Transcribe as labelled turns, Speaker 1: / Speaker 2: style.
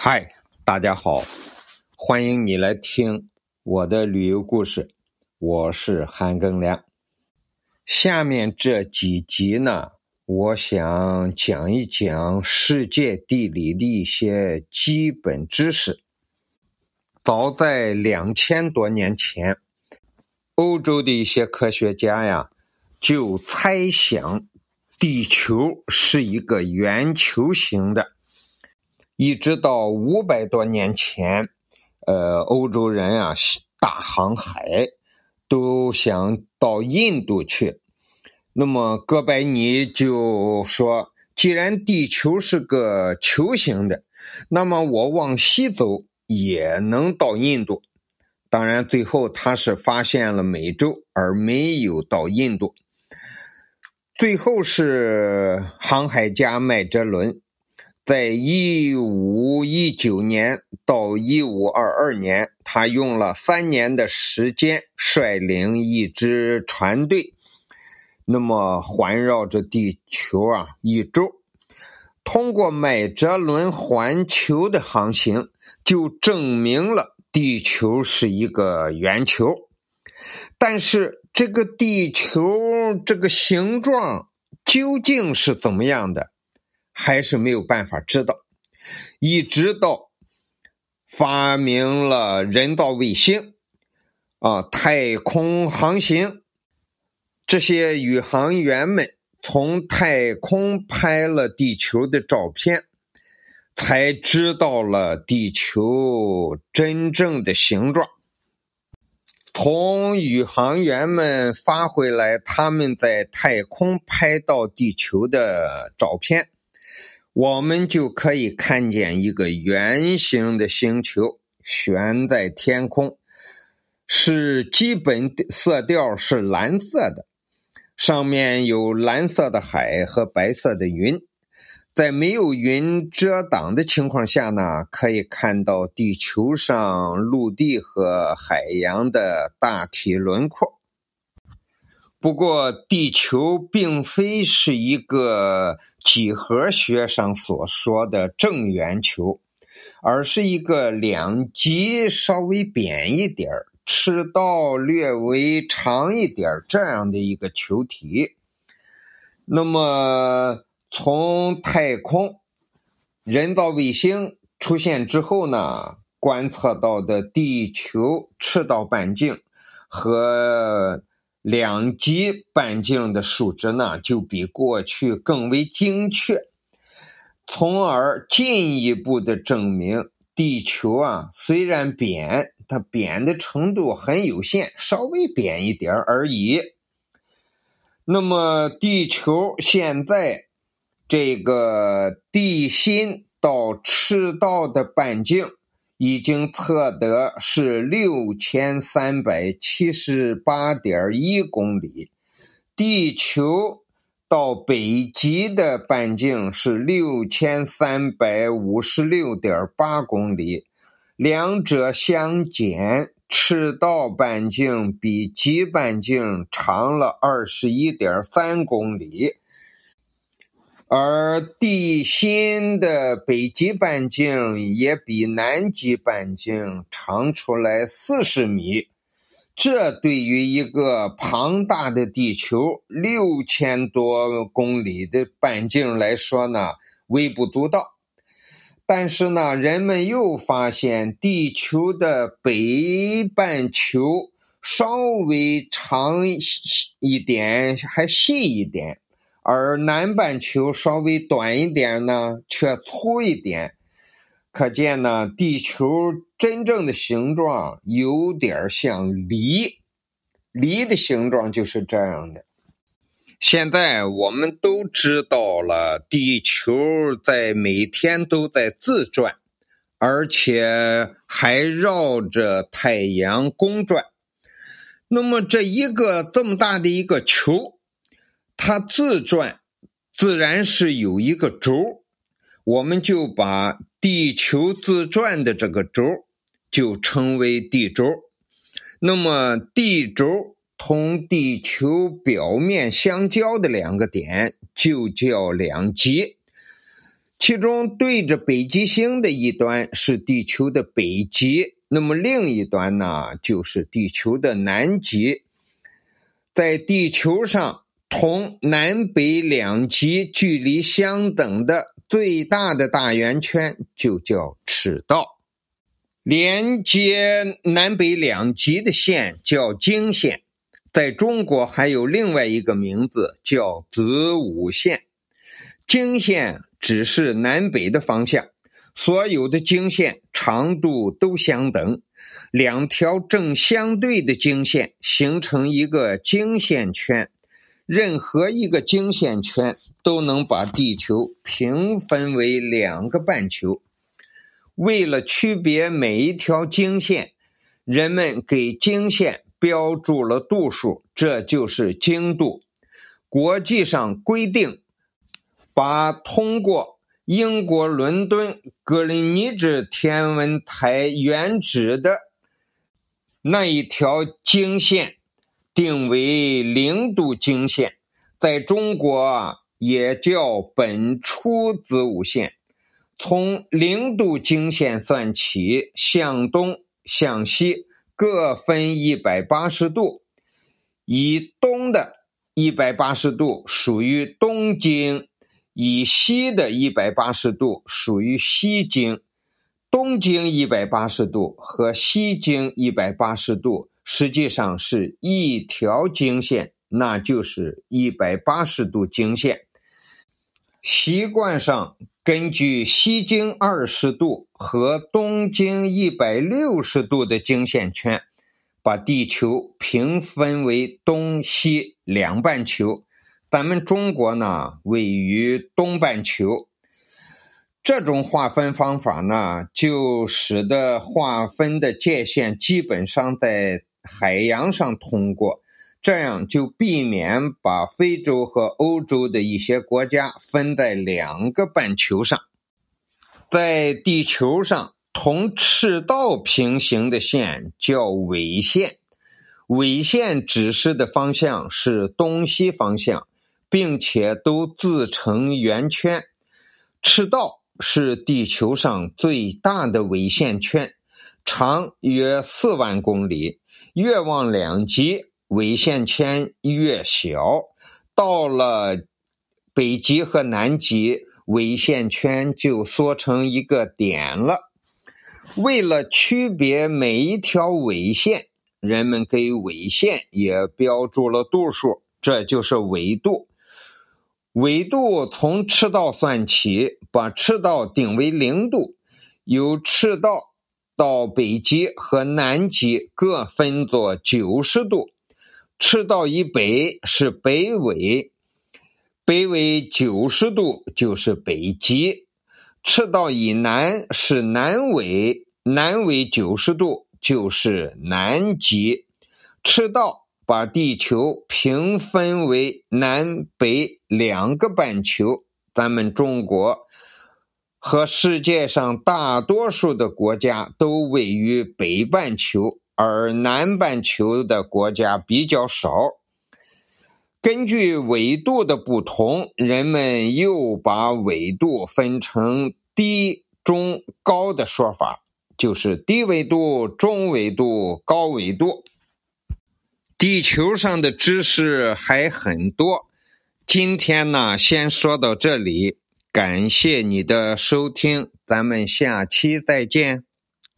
Speaker 1: 嗨，大家好，欢迎你来听我的旅游故事。我是韩庚良。下面这几集呢，我想讲一讲世界地理的一些基本知识。早在两千多年前，欧洲的一些科学家呀，就猜想地球是一个圆球形的。一直到五百多年前，呃，欧洲人啊，大航海都想到印度去。那么哥白尼就说：“既然地球是个球形的，那么我往西走也能到印度。”当然，最后他是发现了美洲，而没有到印度。最后是航海家麦哲伦。在一五一九年到一五二二年，他用了三年的时间，率领一支船队，那么环绕着地球啊一周。通过麦哲伦环球的航行，就证明了地球是一个圆球。但是，这个地球这个形状究竟是怎么样的？还是没有办法知道，一直到发明了人造卫星，啊，太空航行，这些宇航员们从太空拍了地球的照片，才知道了地球真正的形状。从宇航员们发回来他们在太空拍到地球的照片。我们就可以看见一个圆形的星球悬在天空，是基本色调是蓝色的，上面有蓝色的海和白色的云，在没有云遮挡的情况下呢，可以看到地球上陆地和海洋的大体轮廓。不过，地球并非是一个几何学上所说的正圆球，而是一个两极稍微扁一点赤道略微长一点这样的一个球体。那么，从太空人造卫星出现之后呢，观测到的地球赤道半径和。两极半径的数值呢，就比过去更为精确，从而进一步的证明地球啊，虽然扁，它扁的程度很有限，稍微扁一点而已。那么，地球现在这个地心到赤道的半径。已经测得是六千三百七十八点一公里，地球到北极的半径是六千三百五十六点八公里，两者相减，赤道半径比极半径长了二十一点三公里。而地心的北极半径也比南极半径长出来四十米，这对于一个庞大的地球六千多公里的半径来说呢，微不足道。但是呢，人们又发现地球的北半球稍微长一点，还细一点。而南半球稍微短一点呢，却粗一点，可见呢，地球真正的形状有点像梨，梨的形状就是这样的。现在我们都知道了，地球在每天都在自转，而且还绕着太阳公转。那么，这一个这么大的一个球。它自转，自然是有一个轴，我们就把地球自转的这个轴就称为地轴。那么地轴同地球表面相交的两个点就叫两极，其中对着北极星的一端是地球的北极，那么另一端呢就是地球的南极。在地球上，同南北两极距离相等的最大的大圆圈就叫赤道。连接南北两极的线叫经线，在中国还有另外一个名字叫子午线。经线。只是南北的方向，所有的经线长度都相等，两条正相对的经线形成一个经线圈，任何一个经线圈都能把地球平分为两个半球。为了区别每一条经线，人们给经线标注了度数，这就是经度。国际上规定。把通过英国伦敦格林尼治天文台原址的那一条经线定为零度经线，在中国也叫本初子午线。从零度经线算起，向东、向西各分一百八十度，以东的一百八十度属于东经。以西的一百八十度属于西经，东经一百八十度和西经一百八十度实际上是一条经线，那就是一百八十度经线。习惯上根据西经二十度和东经一百六十度的经线圈，把地球平分为东西两半球。咱们中国呢，位于东半球，这种划分方法呢，就使得划分的界限基本上在海洋上通过，这样就避免把非洲和欧洲的一些国家分在两个半球上。在地球上，同赤道平行的线叫纬线，纬线指示的方向是东西方向。并且都自成圆圈，赤道是地球上最大的纬线圈，长约四万公里。越往两极，纬线圈越小。到了北极和南极，纬线圈就缩成一个点了。为了区别每一条纬线，人们给纬线也标注了度数，这就是纬度。纬度从赤道算起，把赤道定为零度。由赤道到北极和南极各分作九十度。赤道以北是北纬，北纬九十度就是北极；赤道以南是南纬，南纬九十度就是南极。赤道。把地球平分为南北两个半球，咱们中国和世界上大多数的国家都位于北半球，而南半球的国家比较少。根据纬度的不同，人们又把纬度分成低、中、高的说法，就是低纬度、中纬度、高纬度。地球上的知识还很多，今天呢，先说到这里。感谢你的收听，咱们下期再见。